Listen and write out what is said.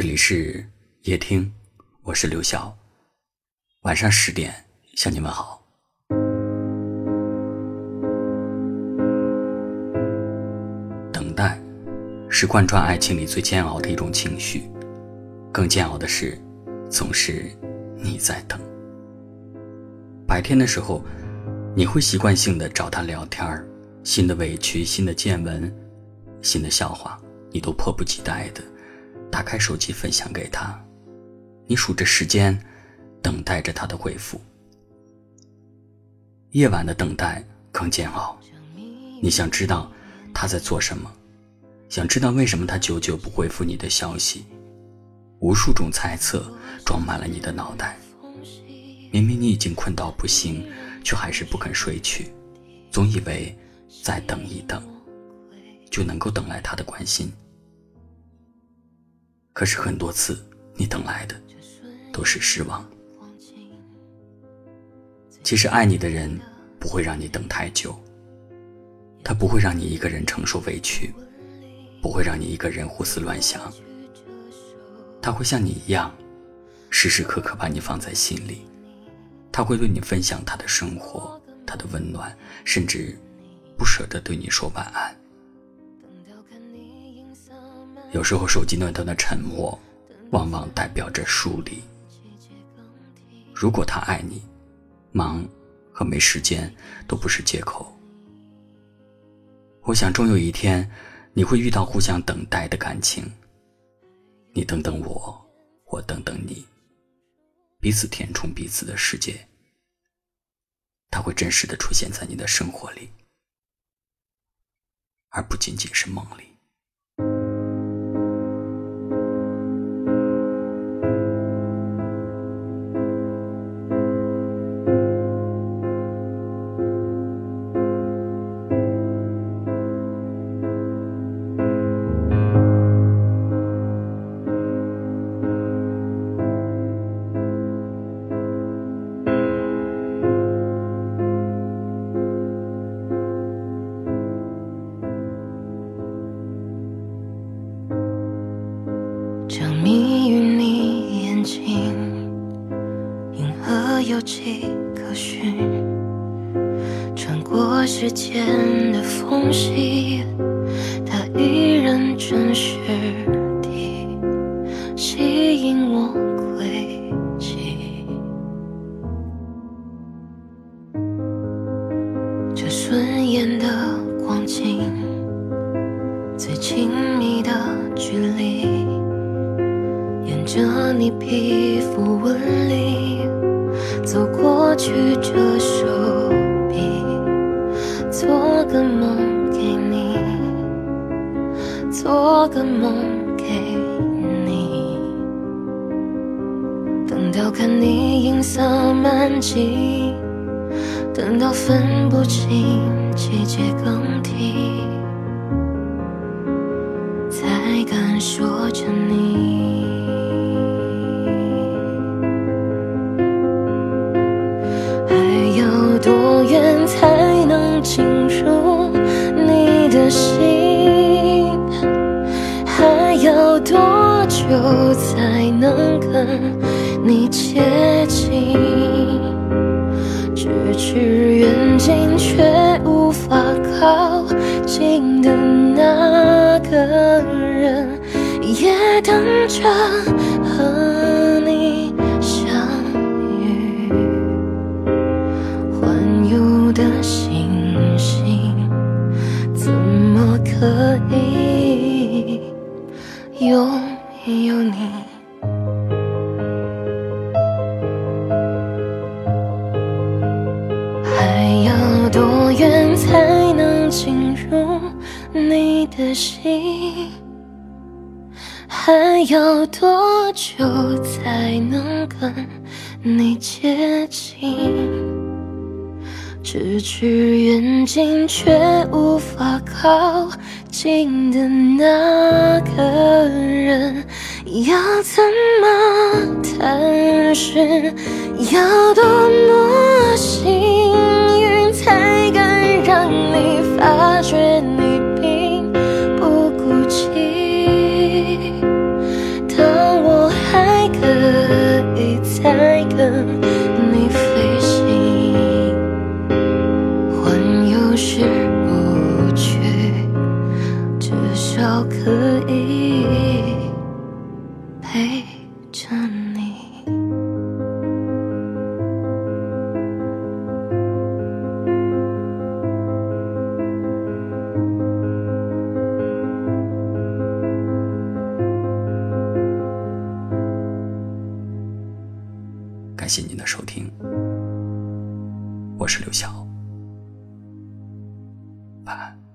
这里是夜听，我是刘晓。晚上十点向你们好。等待是贯穿爱情里最煎熬的一种情绪，更煎熬的是，总是你在等。白天的时候，你会习惯性的找他聊天儿，新的委屈、新的见闻、新的笑话，你都迫不及待的。打开手机分享给他，你数着时间，等待着他的回复。夜晚的等待更煎熬，你想知道他在做什么，想知道为什么他久久不回复你的消息，无数种猜测装满了你的脑袋。明明你已经困到不行，却还是不肯睡去，总以为再等一等，就能够等来他的关心。可是很多次，你等来的都是失望。其实爱你的人不会让你等太久，他不会让你一个人承受委屈，不会让你一个人胡思乱想。他会像你一样，时时刻刻把你放在心里，他会对你分享他的生活，他的温暖，甚至不舍得对你说晚安。有时候，手机那端的沉默，往往代表着疏离。如果他爱你，忙和没时间都不是借口。我想，终有一天，你会遇到互相等待的感情。你等等我，我等等你，彼此填充彼此的世界。他会真实的出现在你的生活里，而不仅仅是梦里。有迹可循，穿过时间的缝隙，它依然真实地吸引我轨迹。这顺眼的光景，最亲密的距离，沿着你皮肤纹理。走过去，这手臂，做个梦给你，做个梦给你。等到看你银色满际，等到分不清季节更替，才敢说着你。等着和你相遇，环游。的星星，怎么可以拥有你？还要多远才能进入你的心？还要多久才能跟你接近？咫尺远近却无法靠近的那个人，要怎么探寻？要多么幸着你。感谢您的收听。我是刘晓。晚安。